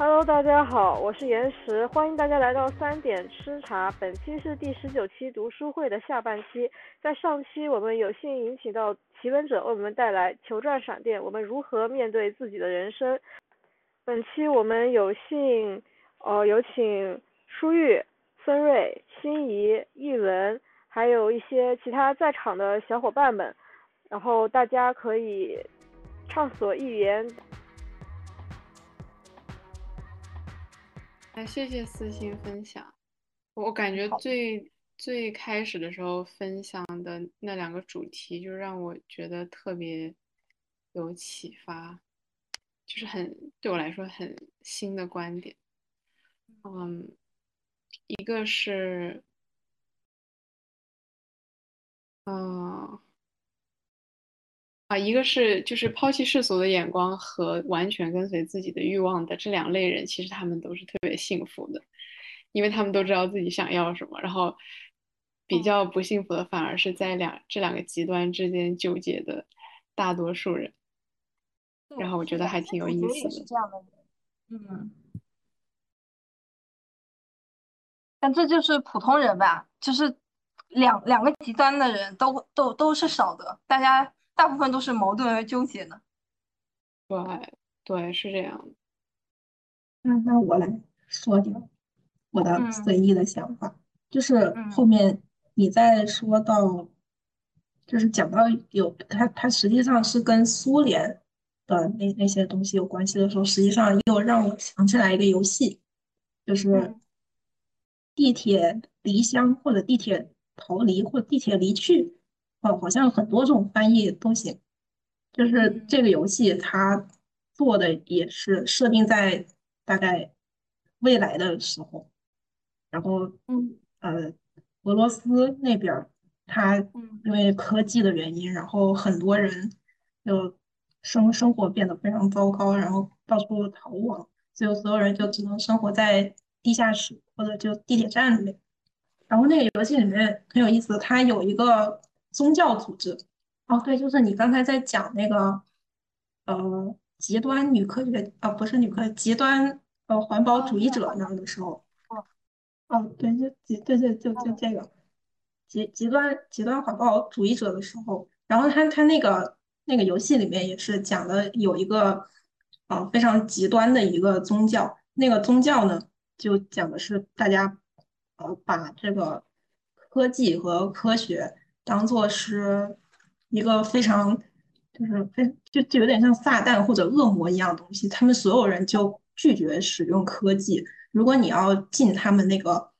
Hello，大家好，我是岩石，欢迎大家来到三点吃茶。本期是第十九期读书会的下半期，在上期我们有幸引起到奇闻者为我们带来《球状闪电》，我们如何面对自己的人生。本期我们有幸呃有请舒玉、孙瑞、心怡、艺文，还有一些其他在场的小伙伴们，然后大家可以畅所欲言。哎，谢谢私信分享。我感觉最最开始的时候分享的那两个主题，就让我觉得特别有启发，就是很对我来说很新的观点。嗯，一个是，嗯。啊，一个是就是抛弃世俗的眼光和完全跟随自己的欲望的这两类人，其实他们都是特别幸福的，因为他们都知道自己想要什么。然后比较不幸福的，反而是在两这两个极端之间纠结的大多数人。然后我觉得还挺有意思的。是这样的人，嗯。但这就是普通人吧，就是两两个极端的人都都都是少的，大家。大部分都是矛盾而纠结的，对对是这样。那那我来说点我的随意的想法，就是后面你在说到，就是讲到有它它实际上是跟苏联的那那些东西有关系的时候，实际上又让我想起来一个游戏，就是地铁离乡或者地铁逃离或地铁离去。哦，好像很多这种翻译都行。就是这个游戏，它做的也是设定在大概未来的时候，然后，嗯，呃，俄罗斯那边它因为科技的原因，然后很多人就生生活变得非常糟糕，然后到处逃亡，最后所有人就只能生活在地下室或者就地铁站里面。然后那个游戏里面很有意思，它有一个。宗教组织，哦，对，就是你刚才在讲那个，呃，极端女科学，啊，不是女科，极端呃环保主义者那的时候，哦，哦，对，就极，对对，就就这个。极极端极端环保主义者的时候，然后他他那个那个游戏里面也是讲的有一个，啊，非常极端的一个宗教，那个宗教呢，就讲的是大家，呃，把这个科技和科学。当做是一个非常，就是非就就有点像撒旦或者恶魔一样东西。他们所有人就拒绝使用科技。如果你要进他们那个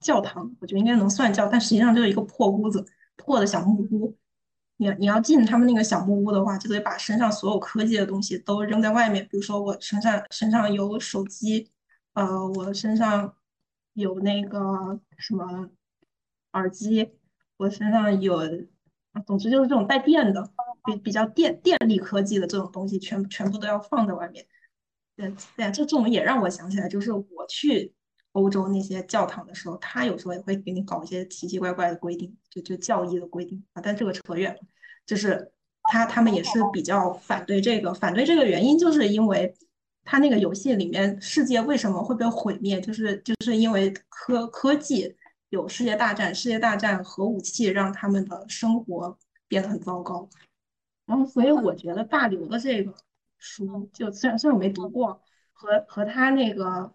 教堂，我觉得应该能算教，但实际上就是一个破屋子、破的小木屋。你你要进他们那个小木屋的话，就得把身上所有科技的东西都扔在外面。比如说我身上身上有手机，呃，我身上有那个什么耳机。我身上有，总之就是这种带电的，比比较电电力科技的这种东西，全全部都要放在外面。对对，这这种也让我想起来，就是我去欧洲那些教堂的时候，他有时候也会给你搞一些奇奇怪怪的规定，就就教义的规定啊。但这个扯远了，就是他他们也是比较反对这个，反对这个原因就是因为他那个游戏里面世界为什么会被毁灭，就是就是因为科科技。有世界大战，世界大战核武器让他们的生活变得很糟糕。然后，所以我觉得大刘的这个书，就虽然虽然我没读过，和和他那个，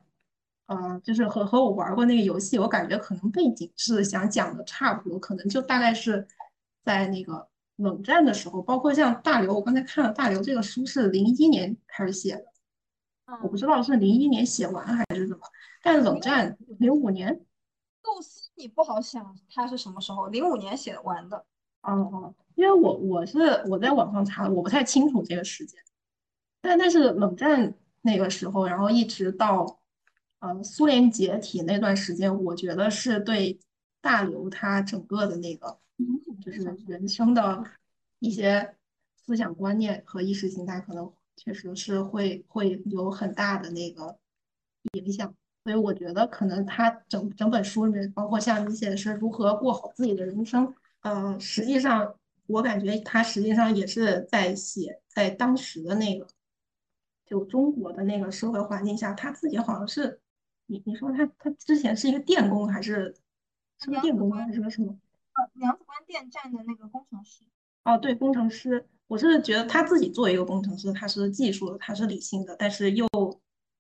呃，就是和和我玩过那个游戏，我感觉可能背景是想讲的差不多，可能就大概是在那个冷战的时候，包括像大刘，我刚才看了大刘这个书是零一年开始写的，我不知道是零一年写完还是怎么，但冷战零五年。构思你不好想，他是什么时候？零五年写完的。哦哦，因为我我是我在网上查，我不太清楚这个时间。但但是冷战那个时候，然后一直到呃苏联解体那段时间，我觉得是对大刘他整个的那个就是人生的一些思想观念和意识形态，可能确实是会会有很大的那个影响。所以我觉得，可能他整整本书里面，包括像你写的是如何过好自己的人生，呃，实际上我感觉他实际上也是在写在当时的那个就中国的那个社会环境下，他自己好像是，你你说他他之前是一个电工还是是个电工还是个什么？呃，娘子关电站的那个工程师。哦，对，工程师，我是觉得他自己作为一个工程师，他是技术的，他是理性的，但是又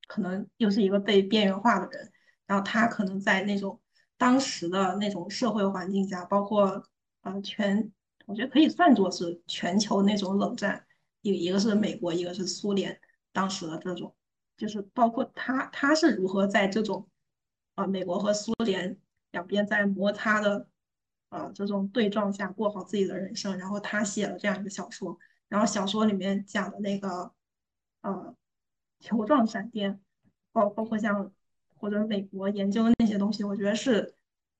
可能又是一个被边缘化的人。然后他可能在那种当时的那种社会环境下，包括呃全，我觉得可以算作是全球那种冷战，一一个是美国，一个是苏联，当时的这种，就是包括他他是如何在这种啊美国和苏联两边在摩擦的。呃，这种对撞下过好自己的人生，然后他写了这样一个小说，然后小说里面讲的那个呃球状闪电，包包括像或者美国研究的那些东西，我觉得是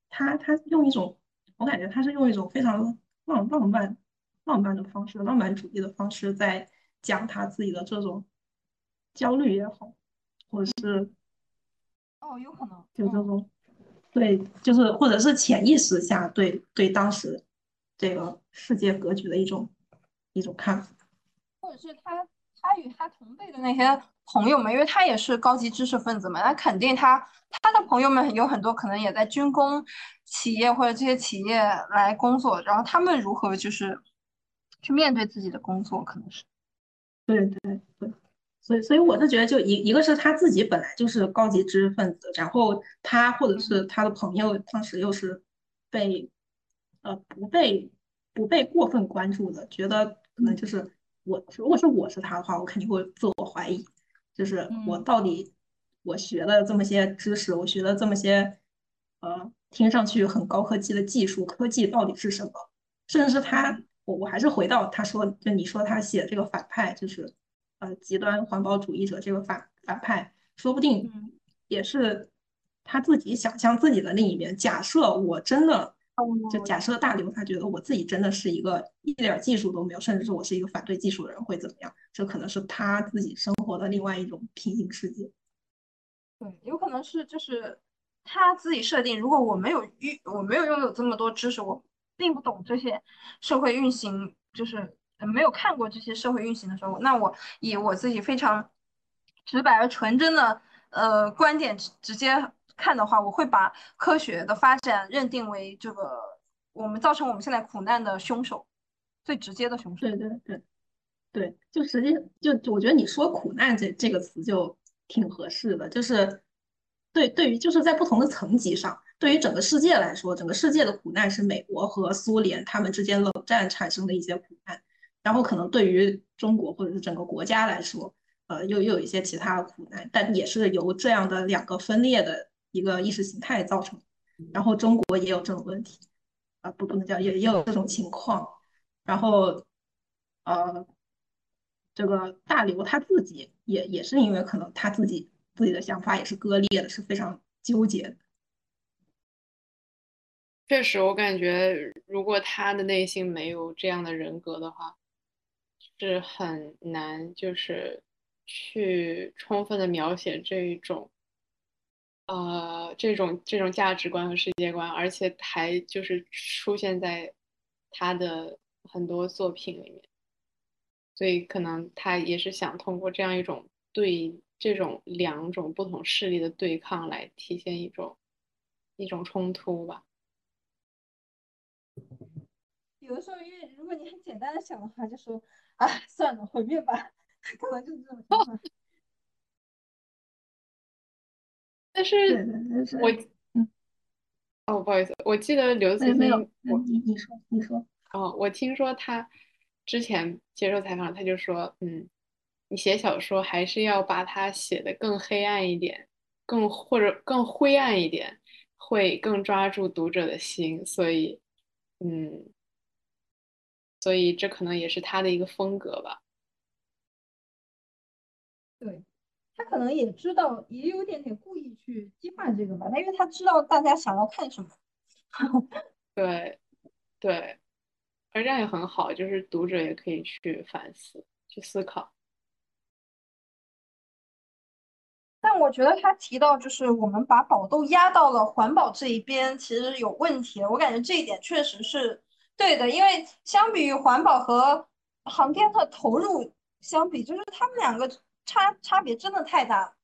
他他用一种，我感觉他是用一种非常浪浪漫浪漫的方式，浪漫主义的方式在讲他自己的这种焦虑也好，或者是哦，有可能就这种。对，就是或者是潜意识下对对当时这个世界格局的一种一种看法，或者是他他与他同辈的那些朋友们，因为他也是高级知识分子嘛，那肯定他他的朋友们有很多可能也在军工企业或者这些企业来工作，然后他们如何就是去面对自己的工作，可能是对对对。所以，所以我是觉得，就一一个是他自己本来就是高级知识分子，然后他或者是他的朋友当时又是被呃不被不被过分关注的，觉得可能就是我如果是我是他的话，我肯定会自我怀疑，就是我到底我学了这么些知识，我学了这么些呃听上去很高科技的技术，科技到底是什么？甚至是他，我我还是回到他说，就你说他写这个反派就是。呃，极端环保主义者这个反反派，说不定也是他自己想象自己的另一面。假设我真的，就假设大刘他觉得我自己真的是一个一点技术都没有，甚至是我是一个反对技术的人，会怎么样？这可能是他自己生活的另外一种平行世界。对，有可能是就是他自己设定，如果我没有拥我没有拥有这么多知识，我并不懂这些社会运行，就是。没有看过这些社会运行的时候，那我以我自己非常直白而纯真的呃观点直接看的话，我会把科学的发展认定为这个我们造成我们现在苦难的凶手，最直接的凶手。对对对对，就实际就我觉得你说苦难这这个词就挺合适的，就是对对于就是在不同的层级上，对于整个世界来说，整个世界的苦难是美国和苏联他们之间冷战产生的一些苦难。然后可能对于中国或者是整个国家来说，呃，又又有一些其他的苦难，但也是由这样的两个分裂的一个意识形态造成。然后中国也有这种问题，啊，不不能叫也也有这种情况。然后，呃，这个大刘他自己也也是因为可能他自己自己的想法也是割裂的，是非常纠结的。确实，我感觉如果他的内心没有这样的人格的话。是很难，就是去充分的描写这一种，呃，这种这种价值观和世界观，而且还就是出现在他的很多作品里面，所以可能他也是想通过这样一种对这种两种不同势力的对抗来体现一种一种冲突吧。有的时候，因为如果你很简单的想的话，就说。啊，算了，毁灭吧，可能就是这种情况。但是，我，嗯，哦，不好意思，我记得刘慈欣，我你你说你说，哦，我听说他之前接受采访，他就说，嗯，你写小说还是要把它写的更黑暗一点，更或者更灰暗一点，会更抓住读者的心，所以，嗯。所以这可能也是他的一个风格吧。对，他可能也知道，也有点点故意去激化这个吧。他因为他知道大家想要看什么。对，对，而这样也很好，就是读者也可以去反思、去思考。但我觉得他提到，就是我们把宝豆压到了环保这一边，其实有问题。我感觉这一点确实是。对的，因为相比于环保和航天的投入相比，就是他们两个差差别真的太大，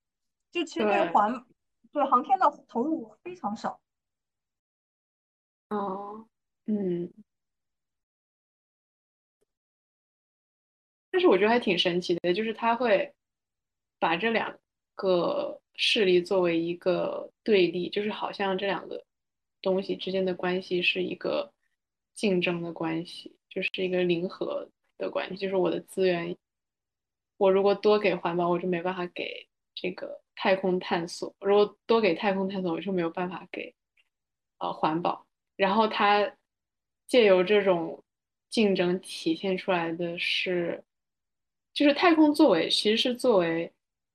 就其实对环对航天的投入非常少。哦，嗯。但是我觉得还挺神奇的，就是他会把这两个势力作为一个对立，就是好像这两个东西之间的关系是一个竞争的关系，就是一个零和的关系。就是我的资源，我如果多给环保，我就没办法给这个太空探索；如果多给太空探索，我就没有办法给呃环保。然后他借由这种竞争体现出来的是。就是太空作为，其实是作为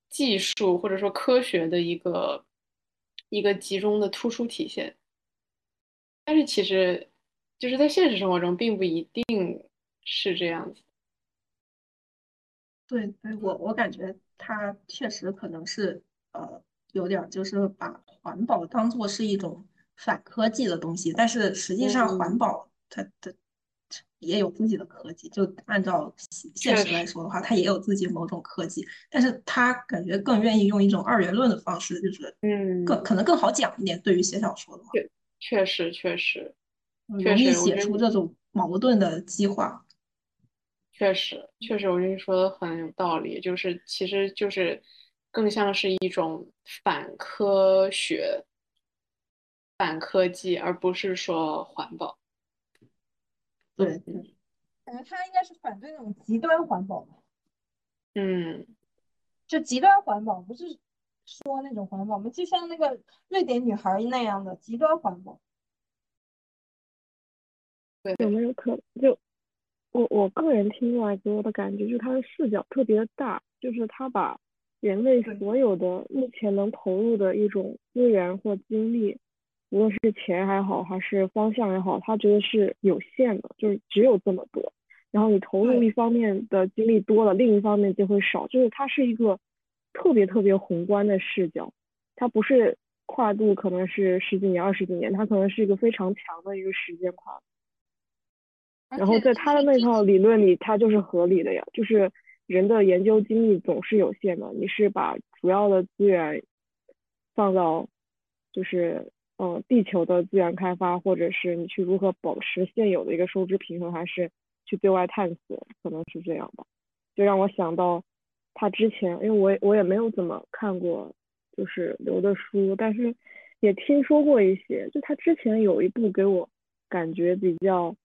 技术或者说科学的一个一个集中的突出体现，但是其实就是在现实生活中并不一定是这样子。对，对我我感觉他确实可能是呃有点就是把环保当做是一种反科技的东西，但是实际上环保它的。也有自己的科技，就按照现实来说的话，它也有自己某种科技，但是他感觉更愿意用一种二元论的方式，就是嗯，更可能更好讲一点。对于写小说的话，确实确实，容易写出这种矛盾的激化。确实确实，我觉得你说的很有道理，就是其实就是更像是一种反科学、反科技，而不是说环保。对，感觉他应该是反对那种极端环保嗯，就极端环保不是说那种环保吗？就像那个瑞典女孩那样的极端环保。对，有没有可能就我我个人听来给我的感觉，就是他的视角特别的大，就是他把人类所有的目前能投入的一种资源或精力。无论是钱还好，还是方向也好，他觉得是有限的，就是只有这么多。然后你投入一方面的精力多了，另一方面就会少。就是它是一个特别特别宏观的视角，它不是跨度可能是十几年、二十几年，它可能是一个非常强的一个时间跨度。然后在他的那套理论里，它就是合理的呀。就是人的研究精力总是有限的，你是把主要的资源放到就是。嗯，地球的资源开发，或者是你去如何保持现有的一个收支平衡，还是去对外探索，可能是这样吧。就让我想到他之前，因为我我也没有怎么看过，就是刘的书，但是也听说过一些。就他之前有一部给我感觉比较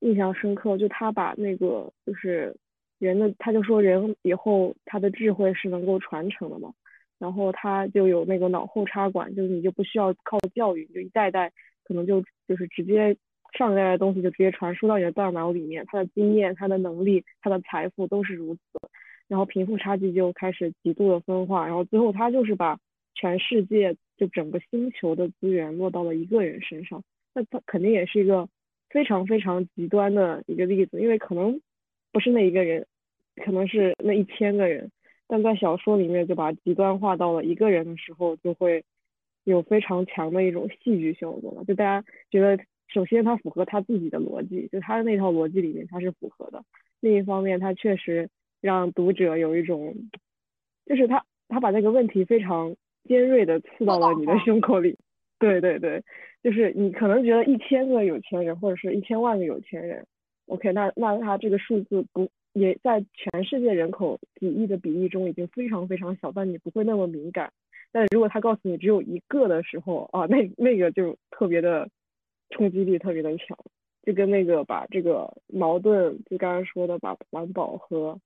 印象深刻，就他把那个就是人的，他就说人以后他的智慧是能够传承的嘛。然后他就有那个脑后插管，就是你就不需要靠教育，就一代代可能就就是直接上一代的东西就直接传输到你的大脑里面，他的经验、他的能力、他的财富都是如此。然后贫富差距就开始极度的分化，然后最后他就是把全世界就整个星球的资源落到了一个人身上，那他肯定也是一个非常非常极端的一个例子，因为可能不是那一个人，可能是那一千个人。但在小说里面就把极端化到了一个人的时候，就会有非常强的一种戏剧效果了。就大家觉得，首先他符合他自己的逻辑，就他的那套逻辑里面他是符合的。另一方面，他确实让读者有一种，就是他他把那个问题非常尖锐的刺到了你的胸口里。对 对对，就是你可能觉得一千个有钱人或者是一千万个有钱人，OK，那那他这个数字不。也在全世界人口几亿的比例中已经非常非常小，但你不会那么敏感。但如果他告诉你只有一个的时候啊，那那个就特别的冲击力特别的强，就跟那个把这个矛盾，就刚刚说的把环保和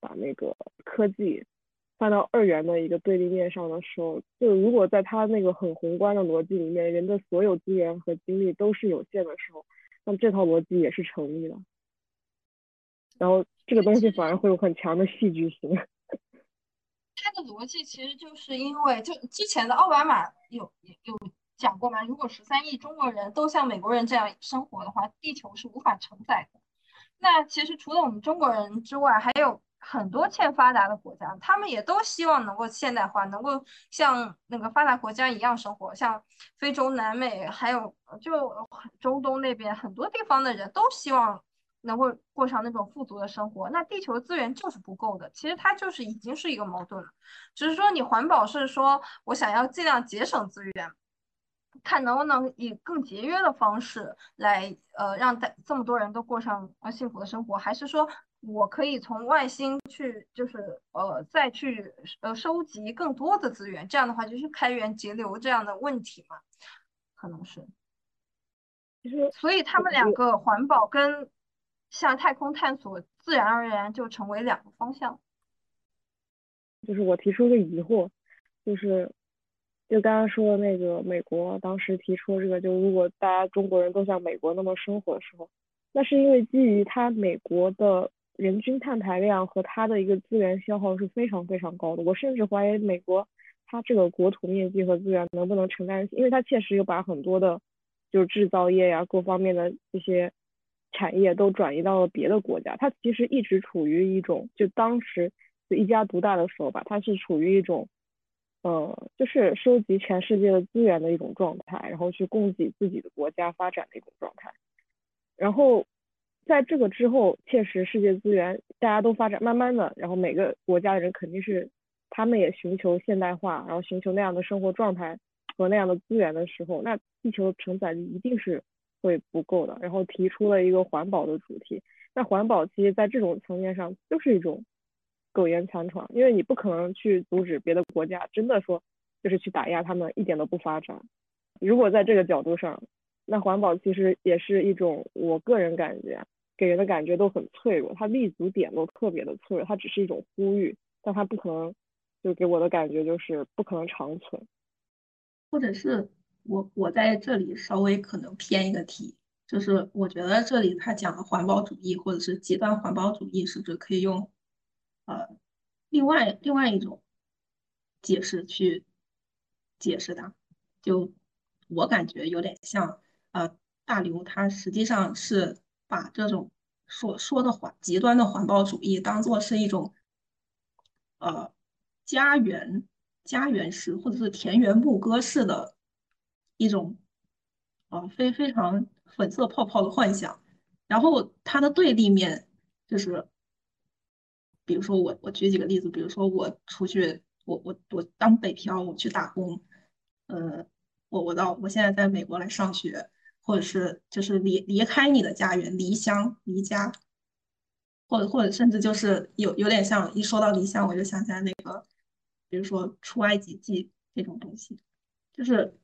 把那个科技放到二元的一个对立面上的时候，就如果在他那个很宏观的逻辑里面，人的所有资源和精力都是有限的时候，那这套逻辑也是成立的。然后这个东西反而会有很强的戏剧性。它的逻辑其实就是因为，就之前的奥巴马有有讲过嘛，如果十三亿中国人都像美国人这样生活的话，地球是无法承载的。那其实除了我们中国人之外，还有很多欠发达的国家，他们也都希望能够现代化，能够像那个发达国家一样生活。像非洲、南美，还有就中东那边很多地方的人都希望。能够过上那种富足的生活，那地球资源就是不够的。其实它就是已经是一个矛盾了，只是说你环保是说我想要尽量节省资源，看能不能以更节约的方式来呃让大这么多人都过上呃幸福的生活，还是说我可以从外星去就是呃再去呃收集更多的资源，这样的话就是开源节流这样的问题嘛？可能是。所以他们两个环保跟向太空探索，自然而然就成为两个方向。就是我提出个疑惑，就是就刚刚说的那个美国当时提出这个，就如果大家中国人都像美国那么生活的时候，那是因为基于它美国的人均碳排量和它的一个资源消耗是非常非常高的。我甚至怀疑美国它这个国土面积和资源能不能承担，因为它确实有把很多的。就是制造业呀，各方面的这些产业都转移到了别的国家。它其实一直处于一种，就当时就一家独大的时候吧，它是处于一种，呃，就是收集全世界的资源的一种状态，然后去供给自己的国家发展的一种状态。然后在这个之后，确实世界资源大家都发展，慢慢的，然后每个国家的人肯定是他们也寻求现代化，然后寻求那样的生活状态。和那样的资源的时候，那地球承载力一定是会不够的。然后提出了一个环保的主题，那环保其实在这种层面上就是一种苟延残喘，因为你不可能去阻止别的国家真的说就是去打压他们一点都不发展。如果在这个角度上，那环保其实也是一种，我个人感觉给人的感觉都很脆弱，它立足点都特别的脆弱，它只是一种呼吁，但它不可能就给我的感觉就是不可能长存。或者是我我在这里稍微可能偏一个题，就是我觉得这里他讲的环保主义或者是极端环保主义，是不是可以用呃另外另外一种解释去解释它？就我感觉有点像呃大刘他实际上是把这种所说的环极端的环保主义当做是一种呃家园。家园式或者是田园牧歌式的一种，呃，非非常粉色泡泡的幻想。然后它的对立面就是，比如说我我举几个例子，比如说我出去，我我我当北漂，我去打工，呃，我我到我现在在美国来上学，或者是就是离离开你的家园，离乡离家，或者或者甚至就是有有点像一说到离乡，我就想起来那个。比如说《出埃及记》这种东西，就是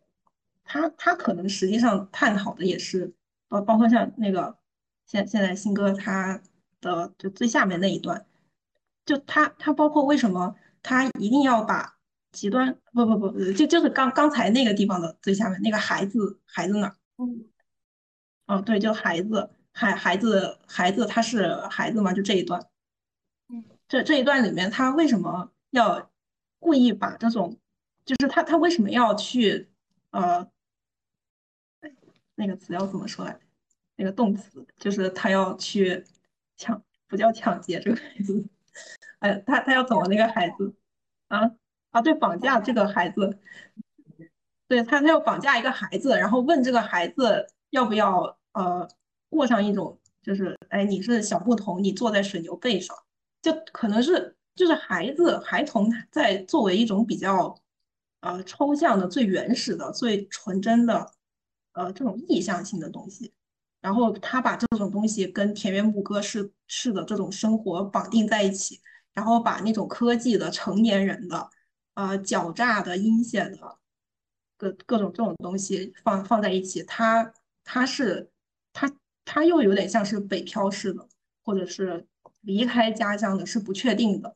他他可能实际上探讨的也是，包包括像那个现现在新歌他的就最下面那一段，就他他包括为什么他一定要把极端不不不就就是刚刚才那个地方的最下面那个孩子孩子那儿，嗯，哦对，就孩子孩孩子孩子他是孩子嘛，就这一段，嗯，这这一段里面他为什么要？故意把这种，就是他他为什么要去呃，那个词要怎么说来？那个动词就是他要去抢，不叫抢劫这个孩子，哎，他他要怎么那个孩子啊啊？对，绑架这个孩子，对他他要绑架一个孩子，然后问这个孩子要不要呃过上一种就是哎你是小牧童，你坐在水牛背上，就可能是。就是孩子、孩童在作为一种比较，呃，抽象的、最原始的、最纯真的，呃，这种意向性的东西，然后他把这种东西跟田园牧歌式式的这种生活绑定在一起，然后把那种科技的、成年人的、呃，狡诈的、阴险的各各种这种东西放放在一起，他他是他他又有点像是北漂式的，或者是离开家乡的，是不确定的。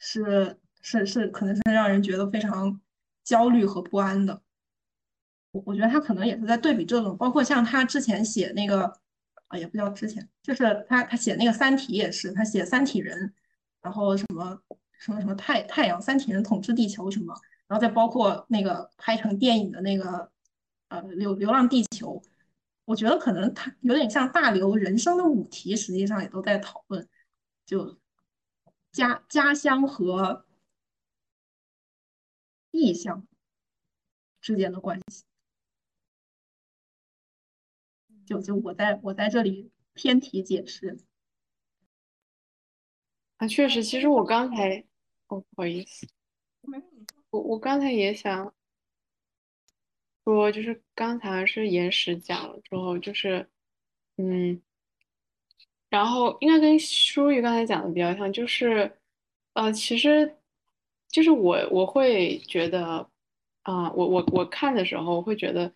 是是是，可能是让人觉得非常焦虑和不安的。我我觉得他可能也是在对比这种，包括像他之前写那个啊，也不叫之前，就是他他写那个《三体》也是，他写三体人，然后什么什么什么太太阳三体人统治地球什么，然后再包括那个拍成电影的那个呃《流流浪地球》，我觉得可能它有点像大刘人生的五题，实际上也都在讨论就。家家乡和异乡之间的关系，就就我在我在这里偏题解释。啊，确实，其实我刚才，哦，不好意思，我我刚才也想说，就是刚才是延时讲了之后，就是，嗯，然后应该跟舒玉刚才讲的比较像，就是，呃，其实，就是我我会觉得，啊，我我我看的时候会觉得，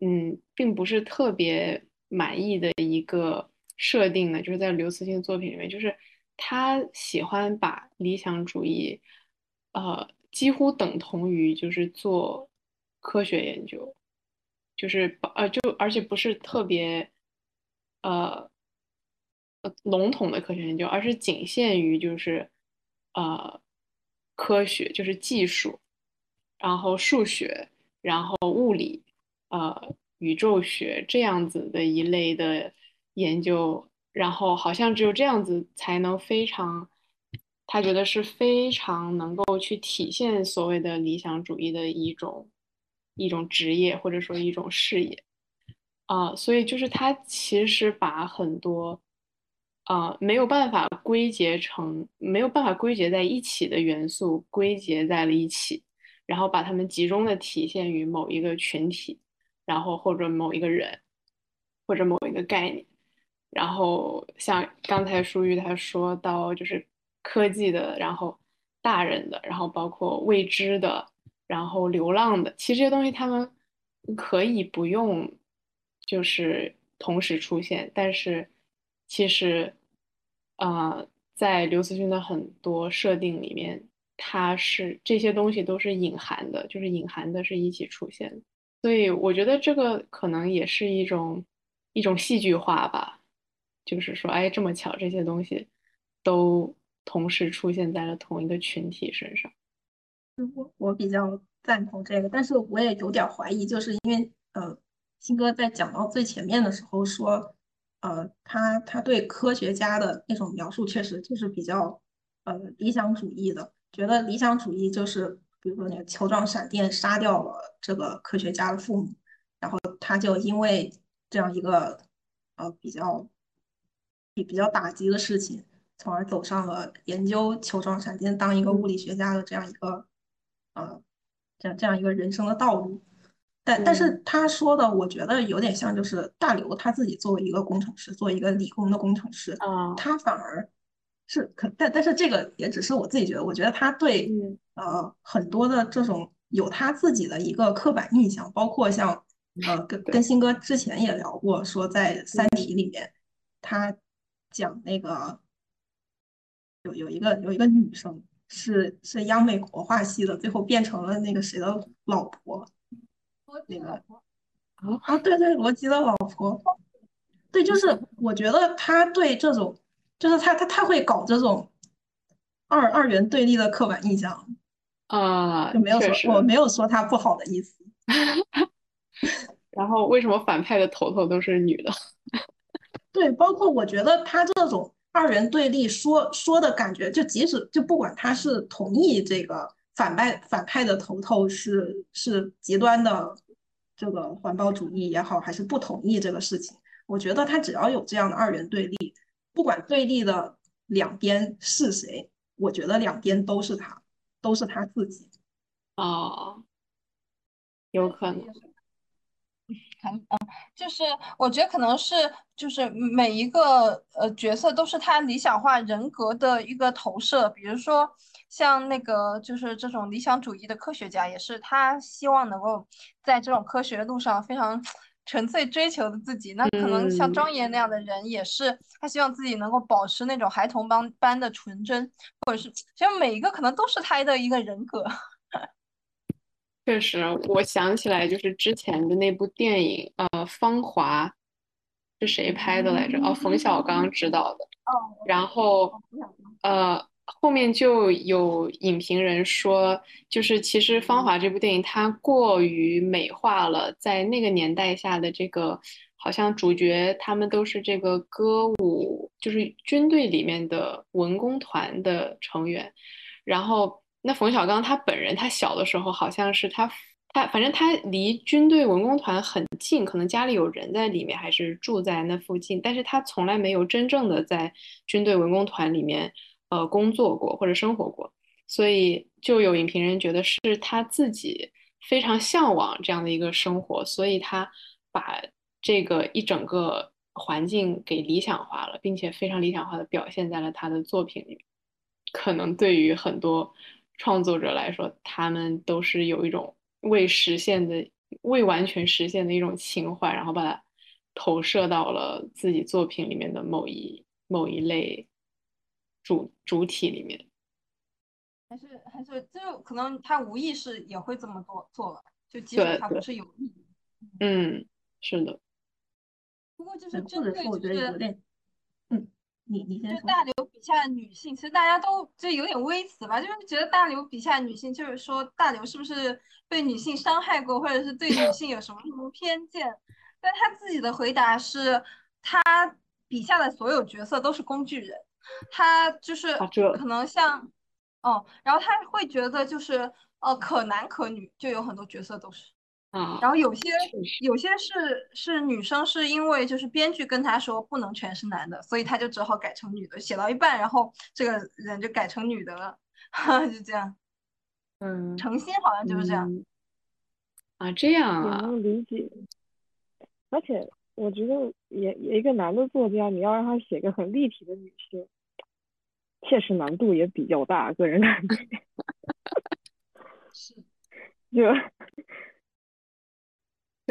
嗯，并不是特别满意的一个设定呢，就是在刘慈欣作品里面，就是。他喜欢把理想主义，呃，几乎等同于就是做科学研究，就是呃，就而且不是特别，呃，笼统的科学研究，而是仅限于就是呃科学，就是技术，然后数学，然后物理，呃，宇宙学这样子的一类的研究。然后好像只有这样子才能非常，他觉得是非常能够去体现所谓的理想主义的一种一种职业或者说一种事业啊，所以就是他其实把很多啊没有办法归结成没有办法归结在一起的元素归结在了一起，然后把它们集中的体现于某一个群体，然后或者某一个人或者某一个概念。然后像刚才舒玉他说到，就是科技的，然后大人的，然后包括未知的，然后流浪的，其实这些东西他们可以不用就是同时出现，但是其实呃，在刘慈欣的很多设定里面，它是这些东西都是隐含的，就是隐含的是一起出现，所以我觉得这个可能也是一种一种戏剧化吧。就是说，哎，这么巧，这些东西都同时出现在了同一个群体身上。我我比较赞同这个，但是我也有点怀疑，就是因为呃，新哥在讲到最前面的时候说，呃，他他对科学家的那种描述确实就是比较呃理想主义的，觉得理想主义就是比如说那个球状闪电杀掉了这个科学家的父母，然后他就因为这样一个呃比较。比比较打击的事情，从而走上了研究球状闪电、当一个物理学家的这样一个，呃，这样这样一个人生的道路。但但是他说的，我觉得有点像，就是大刘他自己作为一个工程师，作为一个理工的工程师，他反而是可，但但是这个也只是我自己觉得，我觉得他对呃很多的这种有他自己的一个刻板印象，包括像呃跟跟新哥之前也聊过，说在《三体》里面他。讲那个有有一个有一个女生是是央美国画系的，最后变成了那个谁的老婆，那个啊对对罗辑的老婆，对，就是我觉得他对这种就是他他他会搞这种二二元对立的刻板印象啊，就没有说我没有说他不好的意思。然后为什么反派的头头都是女的？对，包括我觉得他这种二元对立说说的感觉，就即使就不管他是同意这个反派反派的头头是是极端的这个环保主义也好，还是不同意这个事情，我觉得他只要有这样的二元对立，不管对立的两边是谁，我觉得两边都是他，都是他自己。哦，有可能。嗯，就是我觉得可能是，就是每一个呃角色都是他理想化人格的一个投射。比如说像那个就是这种理想主义的科学家，也是他希望能够在这种科学路上非常 纯粹追求的自己。那可能像庄严那样的人，也是他希望自己能够保持那种孩童般般的纯真，或者是其实每一个可能都是他的一个人格。确实，我想起来就是之前的那部电影，呃，《芳华》是谁拍的来着？哦，冯小刚执导的。哦。然后，呃，后面就有影评人说，就是其实《芳华》这部电影它过于美化了在那个年代下的这个，好像主角他们都是这个歌舞，就是军队里面的文工团的成员，然后。那冯小刚他本人，他小的时候好像是他他反正他离军队文工团很近，可能家里有人在里面，还是住在那附近，但是他从来没有真正的在军队文工团里面呃工作过或者生活过，所以就有影评人觉得是他自己非常向往这样的一个生活，所以他把这个一整个环境给理想化了，并且非常理想化的表现在了他的作品里。可能对于很多创作者来说，他们都是有一种。未实现的、未完全实现的一种情怀，然后把它投射到了自己作品里面的某一某一类主主体里面，还是还是就可能他无意识也会这么做做了，就即使他不是有意。嗯，是的。不过就是针对就是。你你先就大刘笔下的女性，其实大家都就有点微词吧，就是觉得大刘笔下女性，就是说大刘是不是被女性伤害过，或者是对女性有什么什么偏见？但他自己的回答是，他笔下的所有角色都是工具人，他就是可能像，哦，然后他会觉得就是呃可男可女，就有很多角色都是。啊，然后有些有些是是女生，是因为就是编剧跟他说不能全是男的，所以他就只好改成女的。写到一半，然后这个人就改成女的了，就这样。嗯，诚心好像就是这样。啊，这样啊。能理解。而且我觉得，也也一个男的作家，你要让他写个很立体的女性，确实难度也比较大，个人感觉。是。就。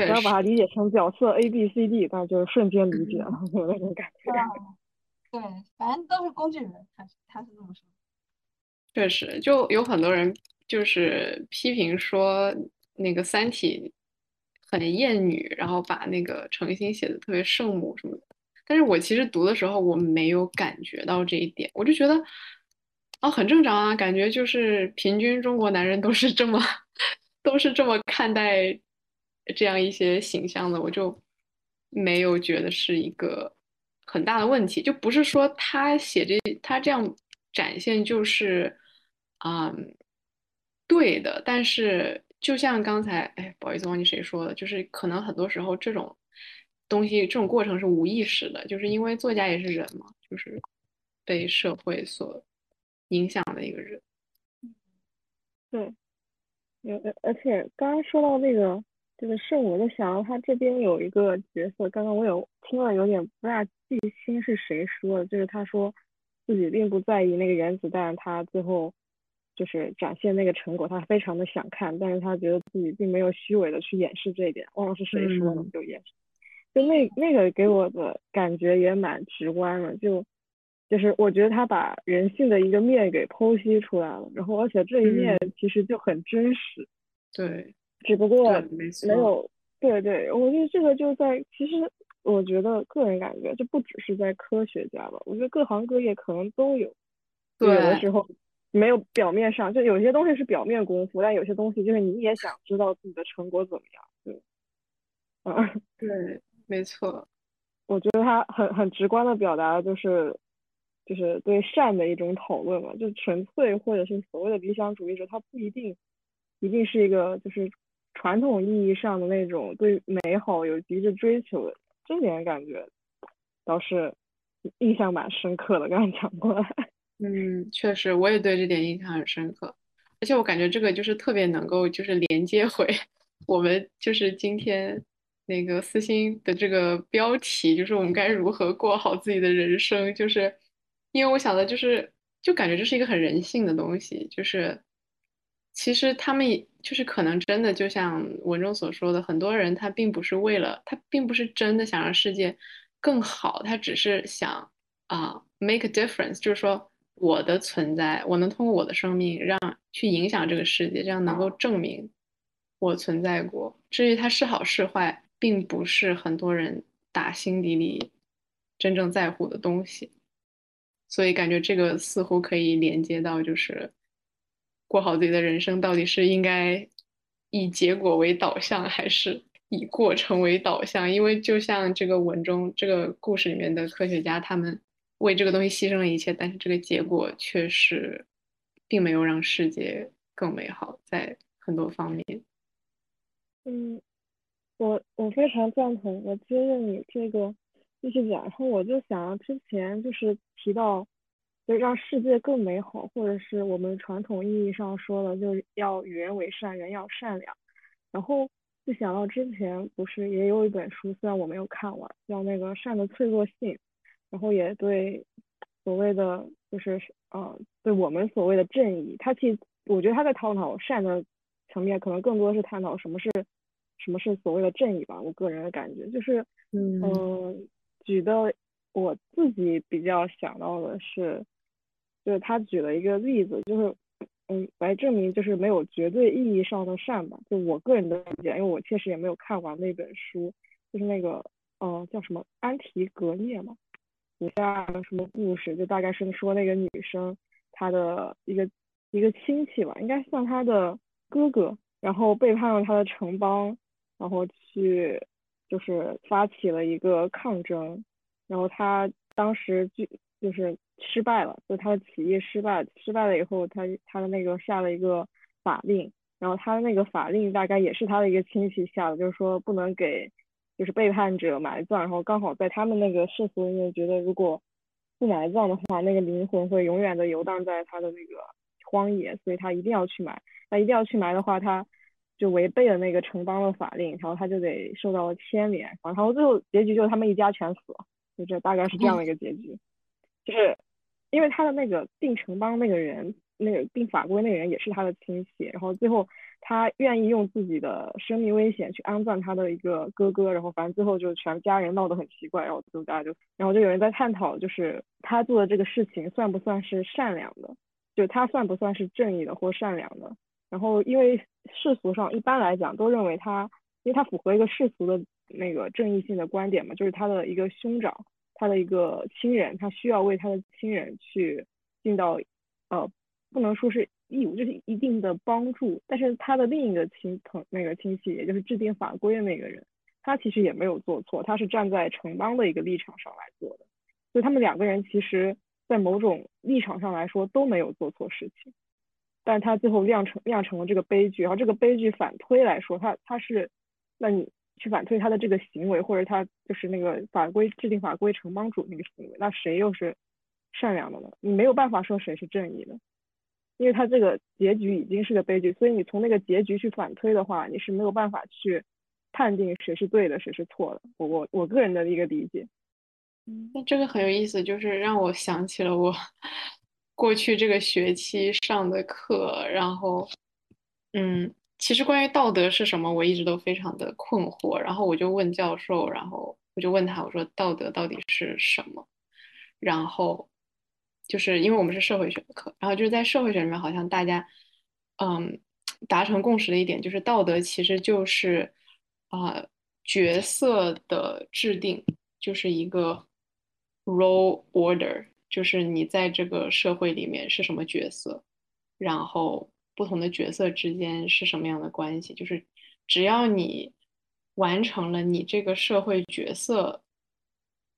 不要把它理解成角色 A B C D，那就瞬间理解了，有那种感觉。对，反正都是工具人，他他是这么说。确实，就有很多人就是批评说那个《三体》很厌女，然后把那个程心写的特别圣母什么的。但是我其实读的时候，我没有感觉到这一点，我就觉得啊，很正常啊，感觉就是平均中国男人都是这么 都是这么看待。这样一些形象的，我就没有觉得是一个很大的问题，就不是说他写这他这样展现就是嗯对的，但是就像刚才哎不好意思忘记谁说的，就是可能很多时候这种东西这种过程是无意识的，就是因为作家也是人嘛，就是被社会所影响的一个人。对，而而且刚刚说到那个。就是圣我在想，他这边有一个角色，刚刚我有听了，有点不大记清是谁说的。就是他说自己并不在意那个原子弹，他最后就是展现那个成果，他非常的想看，但是他觉得自己并没有虚伪的去掩饰这一点。忘了是谁说的，就掩饰。就那那个给我的感觉也蛮直观的，就就是我觉得他把人性的一个面给剖析出来了，然后而且这一面其实就很真实。对。只不过没有，对对，我觉得这个就在，其实我觉得个人感觉，这不只是在科学家吧，我觉得各行各业可能都有，有的时候没有表面上，就有些东西是表面功夫，但有些东西就是你也想知道自己的成果怎么样，对，嗯，对，没错，我觉得他很很直观的表达就是，就是对善的一种讨论嘛，就纯粹或者是所谓的理想主义者，他不一定一定是一个就是。传统意义上的那种对美好有极致追求的，这点感觉倒是印象蛮深刻的。刚刚讲过来，嗯，确实，我也对这点印象很深刻。而且我感觉这个就是特别能够就是连接回我们就是今天那个私心的这个标题，就是我们该如何过好自己的人生。就是因为我想的就是，就感觉这是一个很人性的东西，就是其实他们也。就是可能真的就像文中所说的，很多人他并不是为了他并不是真的想让世界更好，他只是想啊 make a difference，就是说我的存在，我能通过我的生命让去影响这个世界，这样能够证明我存在过。至于他是好是坏，并不是很多人打心底里真正在乎的东西，所以感觉这个似乎可以连接到就是。过好自己的人生，到底是应该以结果为导向，还是以过程为导向？因为就像这个文中这个故事里面的科学家，他们为这个东西牺牲了一切，但是这个结果却是并没有让世界更美好，在很多方面。嗯，我我非常赞同，我接着你这个继续讲，然后我就想之前就是提到，就让世界更美好，或者是我们传统意义上说的，就是要与人为善，人要善良，然后就想到之前不是也有一本书，虽然我没有看完，叫那个《善的脆弱性》，然后也对所谓的就是呃对我们所谓的正义，它其实我觉得他在探讨善的。层面可能更多是探讨什么是什么是所谓的正义吧，我个人的感觉。就是，嗯，举的我自己比较想到的是，就是他举了一个例子，就是嗯来证明就是没有绝对意义上的善吧，就我个人的理解，因为我确实也没有看完那本书，就是那个嗯叫什么安提格涅嘛，底下什么故事，就大概是说那个女生她的一个一个亲戚吧，应该算她的。哥哥，然后背叛了他的城邦，然后去就是发起了一个抗争，然后他当时就就是失败了，就他的起义失败，失败了以后，他他的那个下了一个法令，然后他的那个法令大概也是他的一个亲戚下的，就是说不能给就是背叛者埋葬，然后刚好在他们那个世俗里面觉得，如果不埋葬的话，那个灵魂会永远的游荡在他的那个荒野，所以他一定要去埋。那一定要去埋的话，他就违背了那个城邦的法令，然后他就得受到了牵连，然后最后结局就是他们一家全死了，就这大概是这样的一个结局。就是因为他的那个定城邦那个人，那个定法规那个人也是他的亲戚，然后最后他愿意用自己的生命危险去安葬他的一个哥哥，然后反正最后就全家人闹得很奇怪，然后就大家就，然后就有人在探讨，就是他做的这个事情算不算是善良的，就他算不算是正义的或善良的。然后，因为世俗上一般来讲都认为他，因为他符合一个世俗的那个正义性的观点嘛，就是他的一个兄长，他的一个亲人，他需要为他的亲人去尽到，呃，不能说是义务，就是一定的帮助。但是他的另一个亲朋那个亲戚，也就是制定法规的那个人，他其实也没有做错，他是站在城邦的一个立场上来做的，所以他们两个人其实，在某种立场上来说都没有做错事情。但他最后酿成酿成了这个悲剧，然后这个悲剧反推来说，他他是，那你去反推他的这个行为，或者他就是那个法规制定法规城邦主那个行为，那谁又是善良的呢？你没有办法说谁是正义的，因为他这个结局已经是个悲剧，所以你从那个结局去反推的话，你是没有办法去判定谁是对的，谁是错的。我我我个人的一个理解。嗯，那这个很有意思，就是让我想起了我。过去这个学期上的课，然后，嗯，其实关于道德是什么，我一直都非常的困惑。然后我就问教授，然后我就问他，我说道德到底是什么？然后就是因为我们是社会学的课，然后就是在社会学里面，好像大家，嗯，达成共识的一点就是道德其实就是啊角色的制定，就是一个 role order。就是你在这个社会里面是什么角色，然后不同的角色之间是什么样的关系？就是只要你完成了你这个社会角色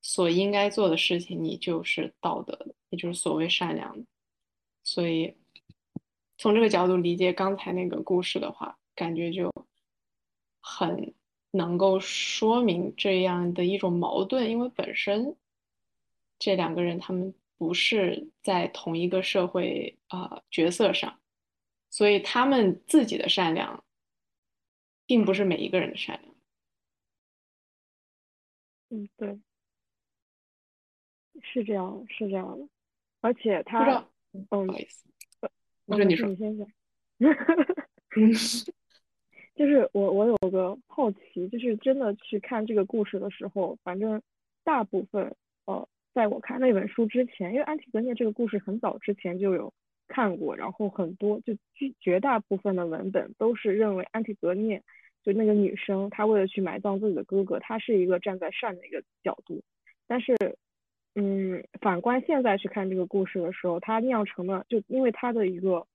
所应该做的事情，你就是道德的，也就是所谓善良的。所以从这个角度理解刚才那个故事的话，感觉就很能够说明这样的一种矛盾，因为本身这两个人他们。不是在同一个社会啊角色上，所以他们自己的善良，并不是每一个人的善良。嗯，对，是这样，是这样的。而且他，嗯，不好意思，我说你说，你先讲。就是我，我有个好奇，就是真的去看这个故事的时候，反正大部分，呃。在我看那本书之前，因为安提格涅这个故事很早之前就有看过，然后很多就绝绝大部分的文本都是认为安提格涅就那个女生，她为了去埋葬自己的哥哥，她是一个站在善的一个角度。但是，嗯，反观现在去看这个故事的时候，它酿成了就因为他的一个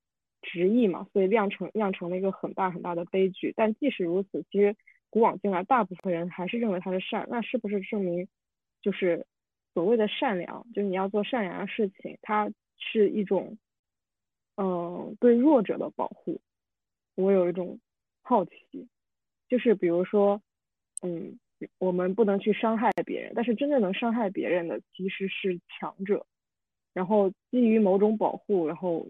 执意嘛，所以酿成酿成了一个很大很大的悲剧。但即使如此，其实古往今来大部分人还是认为他是善，那是不是证明就是？所谓的善良，就是你要做善良的事情，它是一种，嗯，对弱者的保护。我有一种好奇，就是比如说，嗯，我们不能去伤害别人，但是真正能伤害别人的其实是强者。然后基于某种保护，然后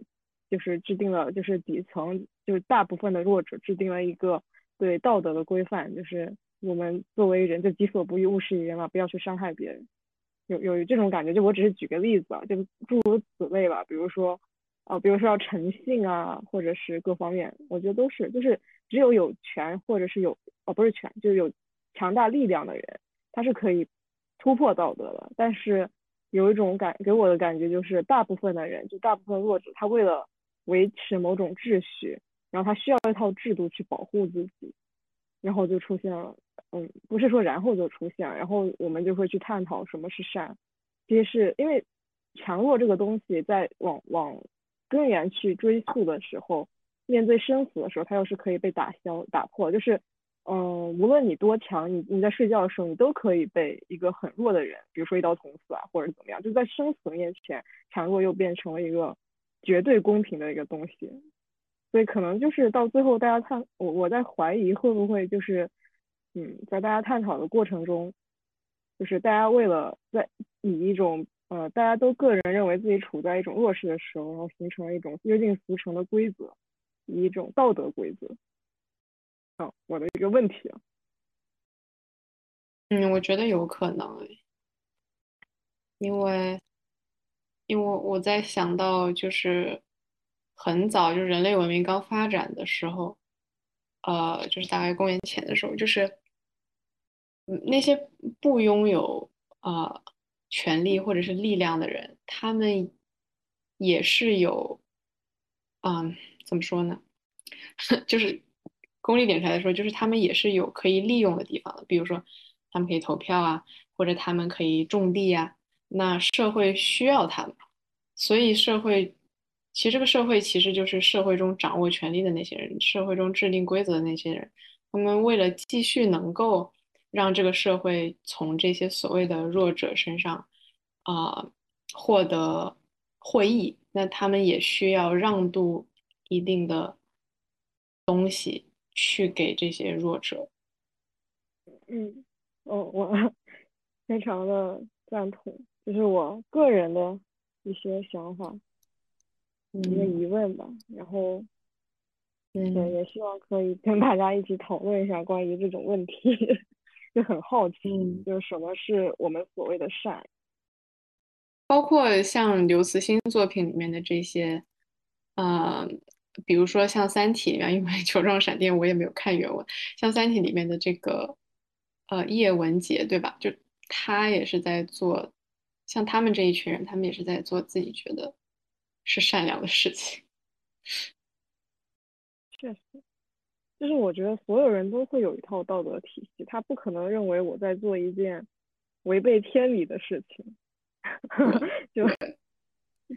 就是制定了，就是底层就是大部分的弱者制定了一个对道德的规范，就是我们作为人就己所不欲，勿施于人嘛，不要去伤害别人。有有这种感觉，就我只是举个例子啊，就诸如此类吧。比如说，啊，比如说要诚信啊，或者是各方面，我觉得都是，就是只有有权或者是有，哦，不是权，就是有强大力量的人，他是可以突破道德的。但是有一种感，给我的感觉就是，大部分的人，就大部分弱者，他为了维持某种秩序，然后他需要一套制度去保护自己，然后就出现了。嗯，不是说然后就出现，然后我们就会去探讨什么是善。其实是因为强弱这个东西，在往往根源去追溯的时候，面对生死的时候，它又是可以被打消、打破。就是，嗯，无论你多强，你你在睡觉的时候，你都可以被一个很弱的人，比如说一刀捅死啊，或者怎么样。就在生死面前，强弱又变成了一个绝对公平的一个东西。所以可能就是到最后，大家看我我在怀疑会不会就是。嗯，在大家探讨的过程中，就是大家为了在以一种呃大家都个人认为自己处在一种弱势的时候，然后形成了一种约定俗成的规则，一种道德规则。啊，我的一个问题啊。嗯，我觉得有可能因为因为我在想到就是很早就人类文明刚发展的时候。呃，就是大概公元前的时候，就是，那些不拥有啊权力或者是力量的人，他们也是有，嗯，怎么说呢？就是功利点来说，就是他们也是有可以利用的地方的。比如说，他们可以投票啊，或者他们可以种地啊。那社会需要他们，所以社会。其实这个社会其实就是社会中掌握权力的那些人，社会中制定规则的那些人。他们为了继续能够让这个社会从这些所谓的弱者身上啊获得获益，那他们也需要让渡一定的东西去给这些弱者。嗯，我，我非常的赞同，就是我个人的一些想法。一个疑问吧，然后，对，也希望可以跟大家一起讨论一下关于这种问题，就很好奇，就是什么是我们所谓的善，包括像刘慈欣作品里面的这些，呃，比如说像《三体》里面，因为球状闪电我也没有看原文，像《三体》里面的这个，呃，叶文洁，对吧？就他也是在做，像他们这一群人，他们也是在做自己觉得。是善良的事情，就是我觉得所有人都会有一套道德体系，他不可能认为我在做一件违背天理的事情，就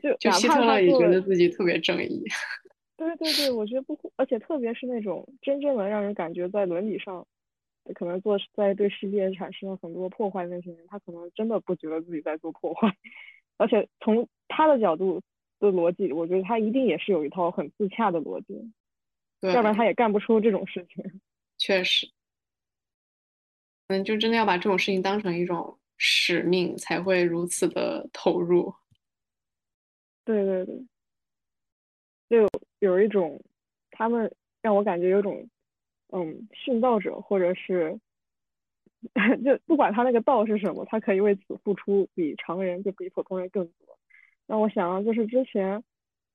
就就希特勒也觉得自己特别正义，对对对，我觉得不，而且特别是那种真正的让人感觉在伦理上可能做在对世界产生了很多破坏那些人，他可能真的不觉得自己在做破坏，而且从他的角度。的逻辑，我觉得他一定也是有一套很自洽的逻辑，要不然他也干不出这种事情。确实，嗯，就真的要把这种事情当成一种使命，才会如此的投入。对对对，就有一种，他们让我感觉有种，嗯，殉道者，或者是，就不管他那个道是什么，他可以为此付出比常人就比普通人更多。那我想啊，就是之前，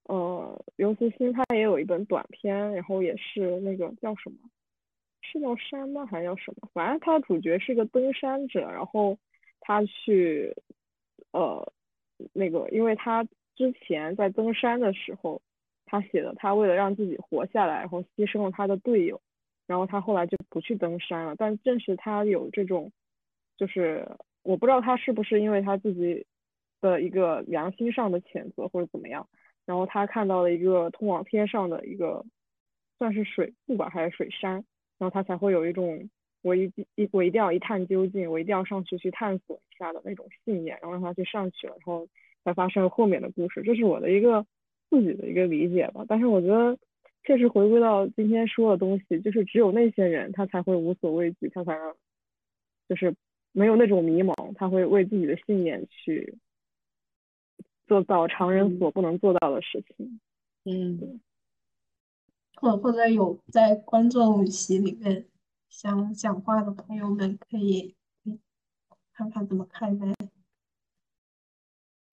呃，刘慈欣他也有一本短片，然后也是那个叫什么，是叫山吗？还是叫什么？反正他的主角是个登山者，然后他去，呃，那个，因为他之前在登山的时候，他写的，他为了让自己活下来，然后牺牲了他的队友，然后他后来就不去登山了。但正是他有这种，就是我不知道他是不是因为他自己。的一个良心上的谴责或者怎么样，然后他看到了一个通往天上的一个算是水库吧还是水山，然后他才会有一种我一一我一定要一探究竟，我一定要上去去探索一下的那种信念，然后让他去上去了，然后才发生后面的故事。这是我的一个自己的一个理解吧。但是我觉得确实回归到今天说的东西，就是只有那些人他才会无所畏惧，他才能就是没有那种迷茫，他会为自己的信念去做到常人所不能做到的事情。嗯，或或者有在观众席里面想讲话的朋友们，可以看看怎么开麦。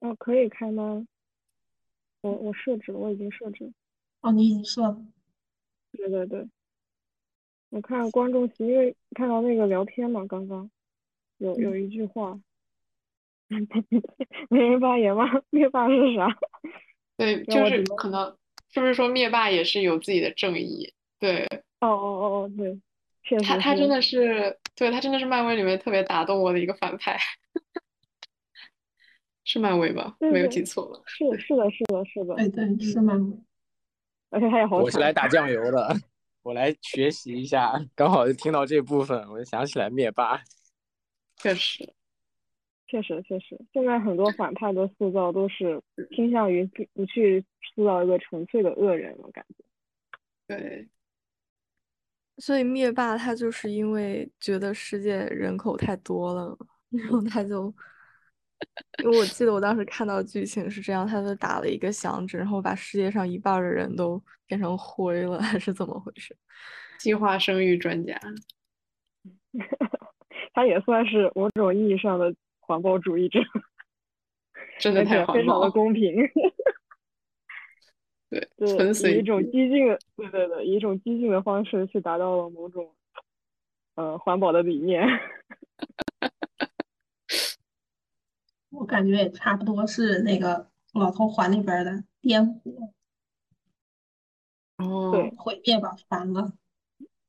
哦，可以开吗？我我设置了，我已经设置了。哦，你已经设了。对对对，我看观众席，因为看到那个聊天嘛，刚刚有有一句话，没人发言吗？灭霸是啥？对，就是可能是不是说灭霸也是有自己的正义？对。哦哦哦哦，对，确实。他他真的是，对他真的是漫威里面特别打动我的一个反派。是漫威吧？没有记错了？是是的，是的，是的。对对，是漫威。而且他也好我是来打酱油的，我来学习一下。刚好就听到这部分，我就想起来灭霸。确实，确实，确实，现在很多反派的塑造都是倾向于不去塑造一个纯粹的恶人，我感觉。对。所以灭霸他就是因为觉得世界人口太多了，然后他就。因为我记得我当时看到剧情是这样，他就打了一个响指，然后把世界上一半的人都变成灰了，还 是怎么回事？计划生育专家，他也算是某种意义上的环保主义者，真的太非常的公平。对，以一种激进的，对对对，以一种激进的方式去达到了某种，呃，环保的理念。我感觉也差不多是那个老头环那边的颠覆，哦，对，毁灭吧，烦了。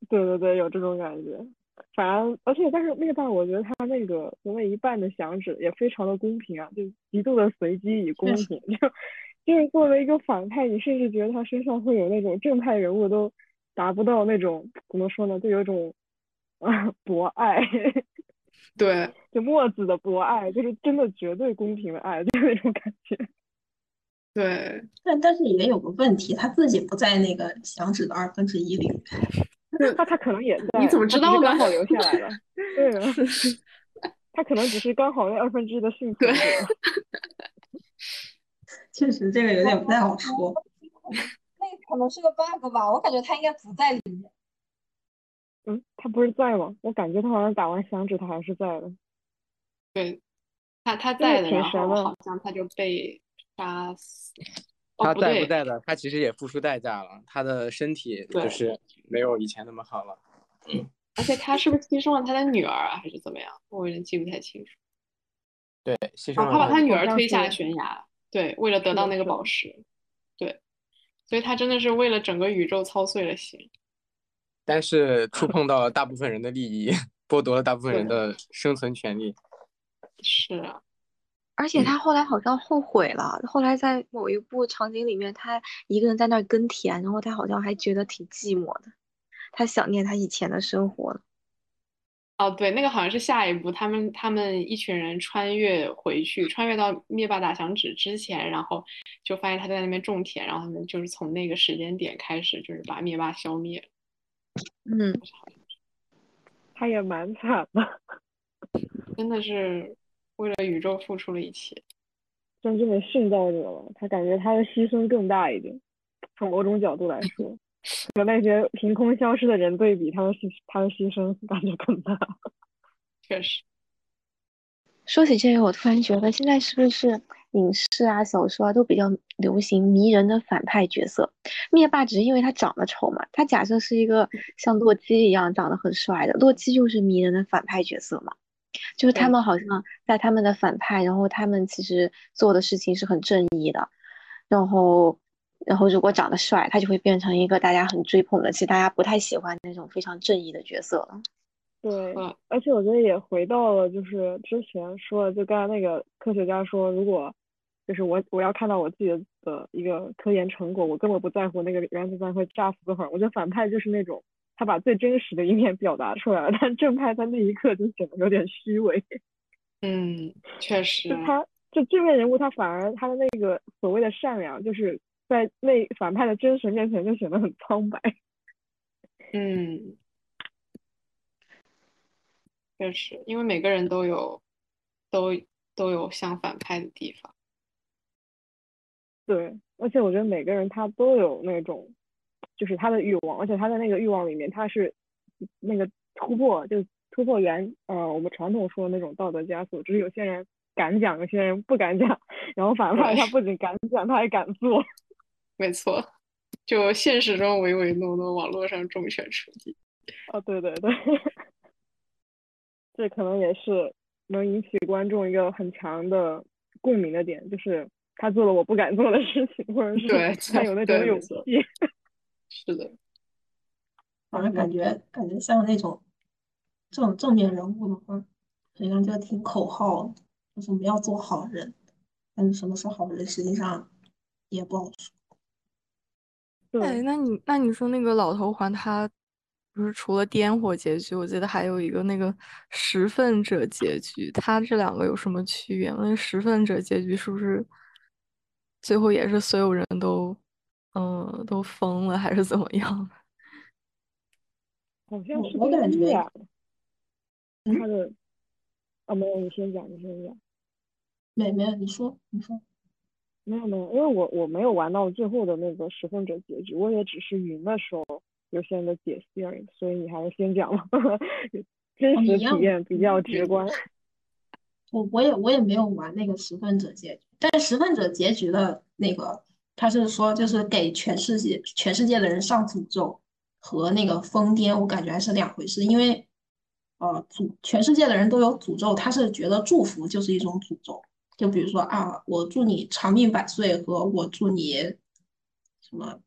对对对，有这种感觉。反正，而且，但是灭霸，我觉得他那个那一半的响指也非常的公平啊，就极度的随机与公平。就就是作为一个反派，你甚至觉得他身上会有那种正派人物都达不到那种怎么说呢？就有种啊博爱。对，就墨子的博爱，就是真的绝对公平的爱，就是那种感觉。对，但但是也有个问题，他自己不在那个响指的二分之一里面。他他可能也在，你怎么知道？刚好留下来了。对啊，他可能只是刚好那二分之一的幸福。对，确实这个有点不太好说。那可能是个 bug 吧，我感觉他应该不在里面。嗯，他不是在吗？我感觉他好像打完响指，他还是在的。对，他他在的，然后好像他就被杀死。他在不在的？他其实也付出代价了，他的身体就是没有以前那么好了。而且他是不是牺牲了他的女儿啊，还是怎么样？我有点记不太清楚。对，牺牲了。他把他女儿推下悬崖，对，为了得到那个宝石。对，所以他真的是为了整个宇宙操碎了心。但是触碰到了大部分人的利益，剥夺了大部分人的生存权利。是啊，而且他后来好像后悔了。后来在某一部场景里面，他一个人在那儿耕田，然后他好像还觉得挺寂寞的，他想念他以前的生活。哦，对，那个好像是下一部，他们他们一群人穿越回去，穿越到灭霸打响指之前，然后就发现他在那边种田，然后他们就是从那个时间点开始，就是把灭霸消灭。嗯，他也蛮惨的，真的是为了宇宙付出了一切，真正的殉道者了。他感觉他的牺牲更大一点，从某种角度来说，和那些凭空消失的人对比，他的牺他的牺牲感觉更大。确实，说起这个，我突然觉得现在是不是？影视啊，小说啊，都比较流行迷人的反派角色。灭霸只是因为他长得丑嘛，他假设是一个像洛基一样长得很帅的，洛基就是迷人的反派角色嘛。就是他们好像在他们的反派，然后他们其实做的事情是很正义的。然后，然后如果长得帅，他就会变成一个大家很追捧的，其实大家不太喜欢那种非常正义的角色了。对，而且我觉得也回到了就是之前说的，就刚才那个科学家说，如果就是我，我要看到我自己的一个科研成果，我根本不在乎那个原子弹会炸死多少人。我觉得反派就是那种他把最真实的一面表达出来了，但正派在那一刻就显得有点虚伪。嗯，确实。就他，就正面人物他反而他的那个所谓的善良，就是在那反派的真实面前就显得很苍白。嗯，确实，因为每个人都有都都有像反派的地方。对，而且我觉得每个人他都有那种，就是他的欲望，而且他在那个欲望里面，他是那个突破，就突破原呃我们传统说的那种道德枷锁，只是有些人敢讲，有些人不敢讲。然后反派他不仅敢讲，他还敢做。没错，就现实中唯唯诺诺，网络上重拳出击。哦，对对对，这可能也是能引起观众一个很强的共鸣的点，就是。他做了我不敢做的事情，或者是他有那种勇气。是的，反正感觉感觉像那种正正面人物的话，好像就挺口号，就是我们要做好人。但是什么是好人，实际上也不好说。哎，那你那你说那个老头环，他不是除了颠火结局，我记得还有一个那个拾粪者结局，他这两个有什么区别？那拾粪者结局是不是？最后也是所有人都，嗯，都疯了还是怎么样？好像是我感觉，他的，啊，没有，你先讲，你先讲。没没有，你说，你说。没有没有，因为我我没有玩到最后的那个十分者结局，我也只是云的时候有些人的解析而已，所以你还是先讲吧，真实体验比较直观。我我也我也没有玩那个十分者结局。但十分者结局的那个，他是说就是给全世界全世界的人上诅咒和那个疯癫，我感觉还是两回事。因为呃，诅全世界的人都有诅咒，他是觉得祝福就是一种诅咒。就比如说啊，我祝你长命百岁和我祝你什么，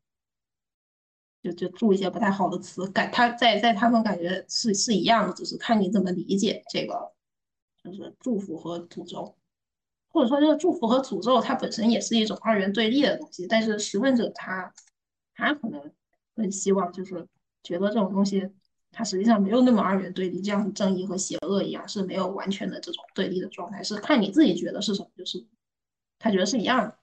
就就祝一些不太好的词，感他在在他们感觉是是一样的，只是看你怎么理解这个，就是祝福和诅咒。或者说，这个祝福和诅咒，它本身也是一种二元对立的东西。但是十分者他，他可能更希望，就是觉得这种东西，它实际上没有那么二元对立，就像正义和邪恶一样，是没有完全的这种对立的状态，是看你自己觉得是什么，就是他觉得是一样的。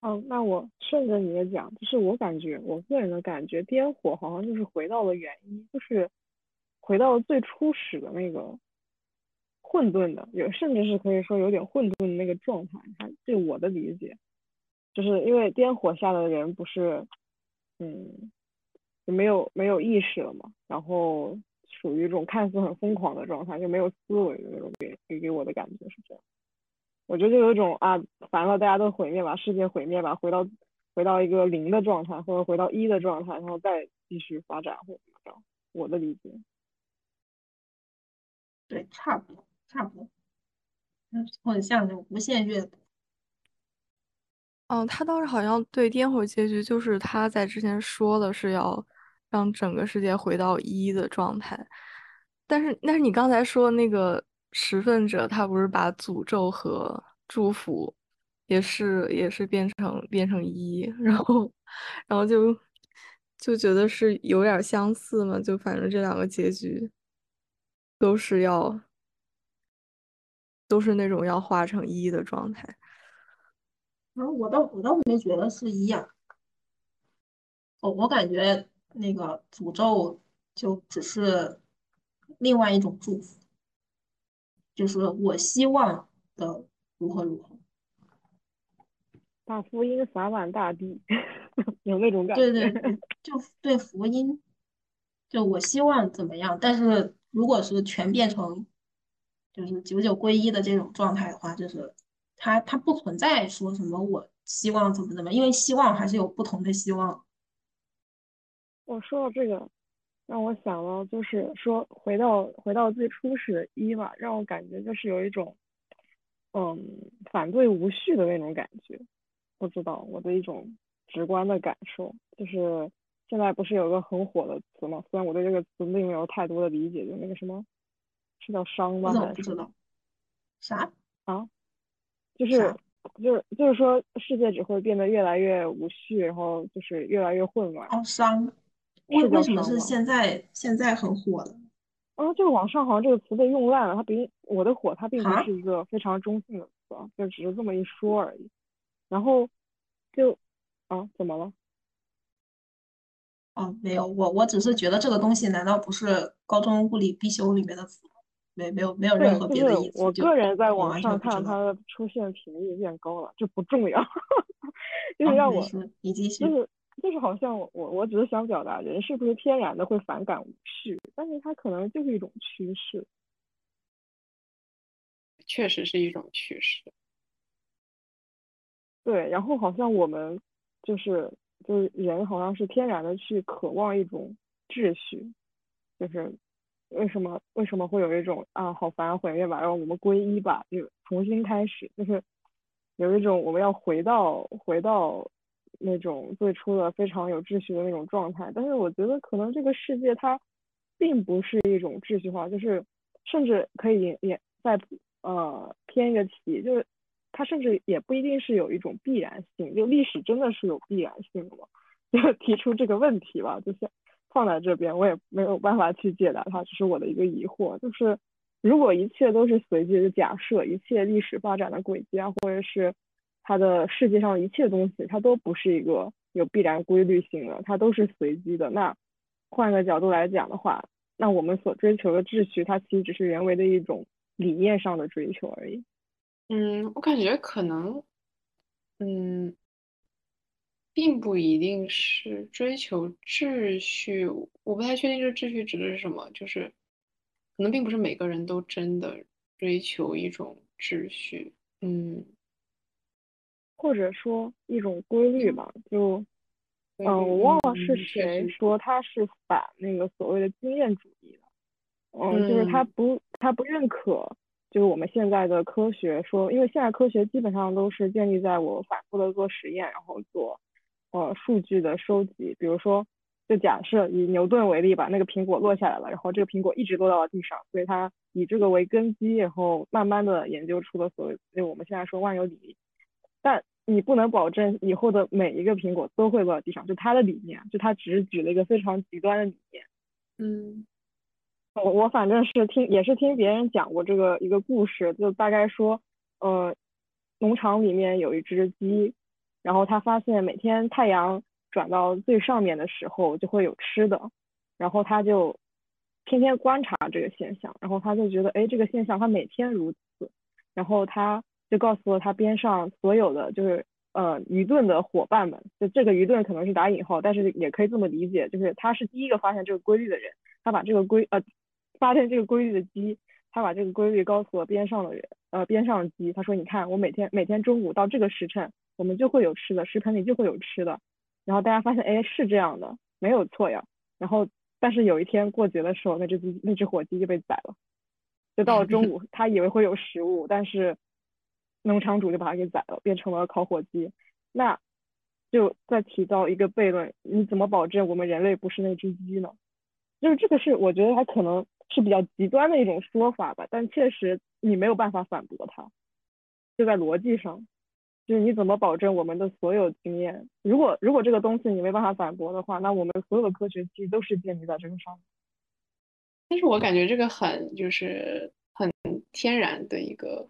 哦，那我顺着你的讲，就是我感觉，我个人的感觉，颠火好像就是回到了原因，就是回到了最初始的那个。混沌的，有甚至是可以说有点混沌的那个状态。他对我的理解，就是因为颠火下的人不是，嗯，就没有没有意识了嘛，然后属于一种看似很疯狂的状态，就没有思维的那种给给给我的感觉是这样。我觉得就有一种啊，烦了，大家都毁灭吧，世界毁灭吧，回到回到一个零的状态，或者回到一的状态，然后再继续发展或怎么着。我的理解，对，差不多。差不多，嗯，或者像那种无限阅读。哦，他当时好像对颠火结局，就是他在之前说了是要让整个世界回到一的状态，但是但是你刚才说那个十分者，他不是把诅咒和祝福也是也是变成变成一，然后然后就就觉得是有点相似嘛，就反正这两个结局都是要。都是那种要化成一的状态。然后，我倒我倒没觉得是一样。我我感觉那个诅咒就只是另外一种祝福，就是我希望的如何如何。把福音洒满大地，有那种感觉。对对对，就对福音，就我希望怎么样？但是如果是全变成。就是九九归一的这种状态的话，就是它它不存在说什么我希望怎么怎么，因为希望还是有不同的希望。我说到这个，让我想了，就是说回到回到最初始的一吧，让我感觉就是有一种嗯反对无序的那种感觉。不知道我的一种直观的感受，就是现在不是有个很火的词吗？虽然我对这个词并没有太多的理解，就那个什么。是叫伤吗？还是什么？啥啊？就是就是就是说，世界只会变得越来越无序，然后就是越来越混乱。哦，伤。为为什么是现在现在很火的？啊，这个网上好像这个词被用烂了。它并我的火，它并不是一个非常中性的词，就只是这么一说而已。然后就啊，怎么了？哦，没有，我我只是觉得这个东西难道不是高中物理必修里面的词吗？没没有没有任何别的意思。我个人在网上看它的出现频率变高了，这不重要，就是让我你继续，就是就是好像我我只是想表达人是不是天然的会反感无序，但是它可能就是一种趋势，确实是一种趋势。对，然后好像我们就是就是人好像是天然的去渴望一种秩序，就是为什么为什么会有一种啊好烦毁灭吧，让我们皈依吧，就重新开始，就是有一种我们要回到回到那种最初的非常有秩序的那种状态。但是我觉得可能这个世界它并不是一种秩序化，就是甚至可以也再呃偏一个题，就是。它甚至也不一定是有一种必然性，就历史真的是有必然性的吗？就提出这个问题吧，就是放在这边，我也没有办法去解答它，只是我的一个疑惑。就是如果一切都是随机的假设，一切历史发展的轨迹啊，或者是它的世界上一切东西，它都不是一个有必然规律性的，它都是随机的。那换个角度来讲的话，那我们所追求的秩序，它其实只是人为的一种理念上的追求而已。嗯，我感觉可能，嗯，并不一定是追求秩序，我不太确定这秩序指的是什么，就是可能并不是每个人都真的追求一种秩序，嗯，或者说一种规律吧，就，嗯，我忘了是谁说他是反那个所谓的经验主义的，嗯，就是他不他不认可。就是我们现在的科学说，因为现在科学基本上都是建立在我反复的做实验，然后做呃数据的收集。比如说，就假设以牛顿为例吧，那个苹果落下来了，然后这个苹果一直落到了地上，所以它以这个为根基，然后慢慢的研究出了所谓就我们现在说万有引力。但你不能保证以后的每一个苹果都会落到地上，就他的理念，就他只是举了一个非常极端的理念。嗯。我我反正是听也是听别人讲过这个一个故事，就大概说，呃，农场里面有一只鸡，然后他发现每天太阳转到最上面的时候就会有吃的，然后他就天天观察这个现象，然后他就觉得，哎，这个现象他每天如此，然后他就告诉了他边上所有的就是呃愚钝的伙伴们，就这个愚钝可能是打引号，但是也可以这么理解，就是他是第一个发现这个规律的人，他把这个规呃。发现这个规律的鸡，他把这个规律告诉了边上的人，呃，边上的鸡，他说：“你看，我每天每天中午到这个时辰，我们就会有吃的，食盆里就会有吃的。”然后大家发现，哎，是这样的，没有错呀。然后，但是有一天过节的时候，那只鸡，那只火鸡就被宰了。就到了中午，他以为会有食物，但是农场主就把它给宰了，变成了烤火鸡。那就再提到一个悖论：你怎么保证我们人类不是那只鸡呢？就是这个是我觉得它可能。是比较极端的一种说法吧，但确实你没有办法反驳它，就在逻辑上，就是你怎么保证我们的所有经验？如果如果这个东西你没办法反驳的话，那我们所有的科学其实都是建立在这个上面。但是我感觉这个很就是很天然的一个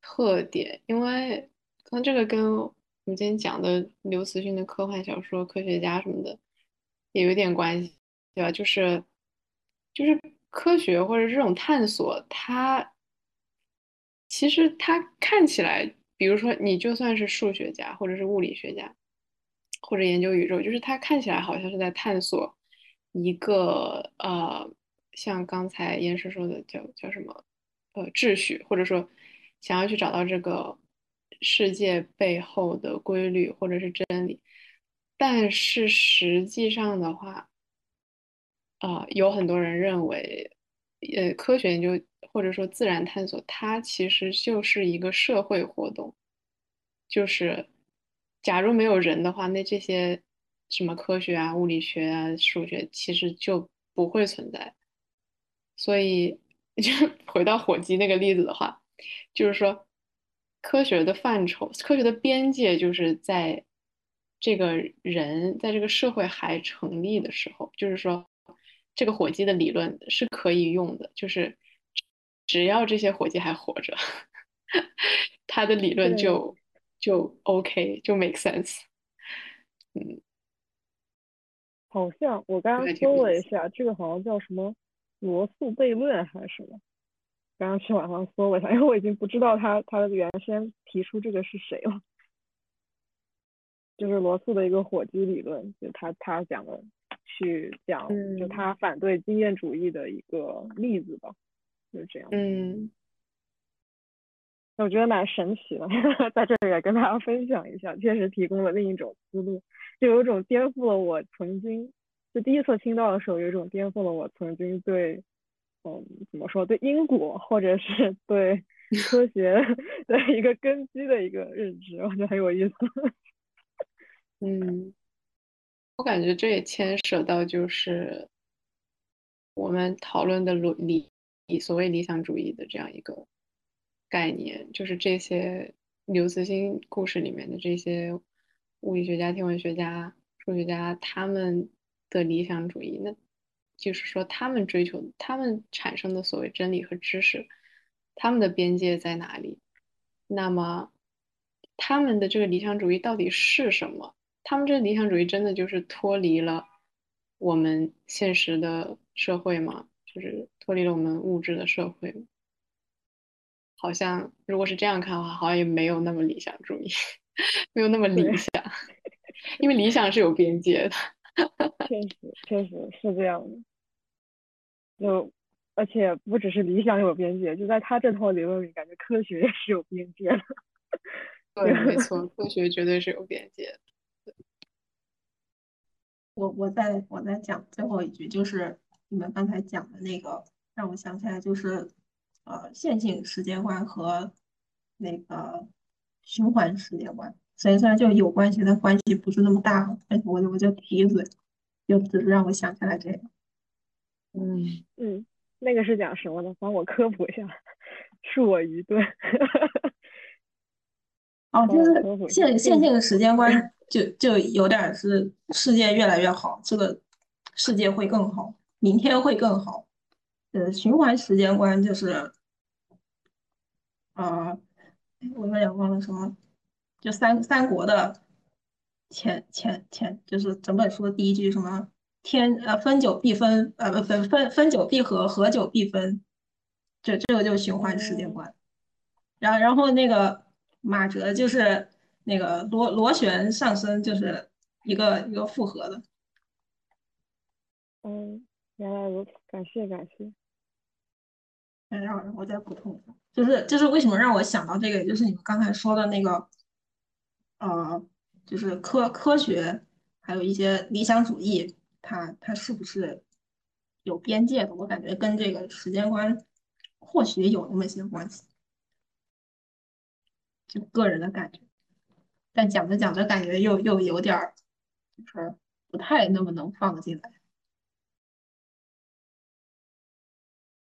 特点，因为可能这个跟我们今天讲的刘慈欣的科幻小说、科学家什么的也有点关系，对吧？就是就是。科学或者这种探索，它其实它看起来，比如说你就算是数学家或者是物理学家，或者研究宇宙，就是它看起来好像是在探索一个呃，像刚才严师说的叫叫什么呃秩序，或者说想要去找到这个世界背后的规律或者是真理，但是实际上的话。啊，有很多人认为，呃，科学研究或者说自然探索，它其实就是一个社会活动。就是，假如没有人的话，那这些什么科学啊、物理学啊、数学其实就不会存在。所以，就回到火鸡那个例子的话，就是说，科学的范畴、科学的边界，就是在这个人在这个社会还成立的时候，就是说。这个火鸡的理论是可以用的，就是只要这些火鸡还活着，他的理论就就 OK，就 make sense。嗯，好像我刚刚搜了一下，这个好像叫什么罗素悖论还是什么？刚刚去网上搜了一下，因为我已经不知道他他原先提出这个是谁了。就是罗素的一个火鸡理论，就他他讲的去讲，就他反对经验主义的一个例子吧，就是这样。嗯。我觉得蛮神奇的，在这里也跟大家分享一下，确实提供了另一种思路，就有一种颠覆了我曾经就第一次听到的时候，有一种颠覆了我曾经对，嗯，怎么说，对因果或者是对科学的一个根基的一个认知，我觉得很有意思。嗯，我感觉这也牵涉到就是我们讨论的理以所谓理想主义的这样一个。概念就是这些刘慈欣故事里面的这些物理学家、天文学家、数学家他们的理想主义，那就是说他们追求、他们产生的所谓真理和知识，他们的边界在哪里？那么他们的这个理想主义到底是什么？他们这个理想主义真的就是脱离了我们现实的社会吗？就是脱离了我们物质的社会？好像如果是这样看的话，好像也没有那么理想主义，没有那么理想，因为理想是有边界的。确实，确实是这样的。就而且不只是理想有边界，就在他这套理论里，感觉科学也是有边界的。对，没错，科学绝对是有边界的。我我再我再讲最后一句，就是你们刚才讲的那个，让我想起来就是。呃，线性时间观和那个循环时间观，虽然虽然就有关系，但关系不是那么大。哎，我我就提一嘴，就只是让我想起来这个。嗯嗯，那个是讲什么的？帮我科普一下，恕我愚钝。哦，就是线线性时间观，就就有点是世界越来越好，这个世界会更好，明天会更好。呃，循环时间观就是，呃，我有点忘了什么，就三三国的前前前，就是整本书的第一句什么天呃分久必分呃不分分分久必合合久必分，这这个就是循环时间观。然后然后那个马哲就是那个螺螺旋上升，就是一个一个复合的。嗯，原来如此，感谢感谢。让我再补充一下，就是就是为什么让我想到这个，就是你们刚才说的那个，呃，就是科科学，还有一些理想主义，它它是不是有边界的？我感觉跟这个时间观或许有那么些关系，就个人的感觉。但讲着讲着，感觉又又有点儿，就是不太那么能放得进来。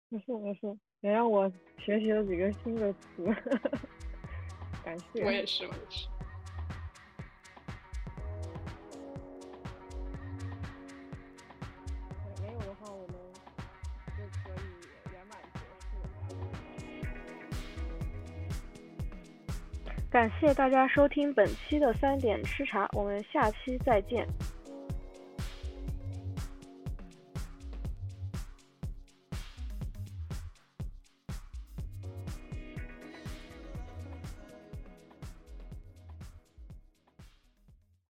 没事没事。也让我学习了几个新的词，感谢。我也是，我也是。没有的话，我们就可以圆满结束。感谢大家收听本期的三点吃茶，我们下期再见。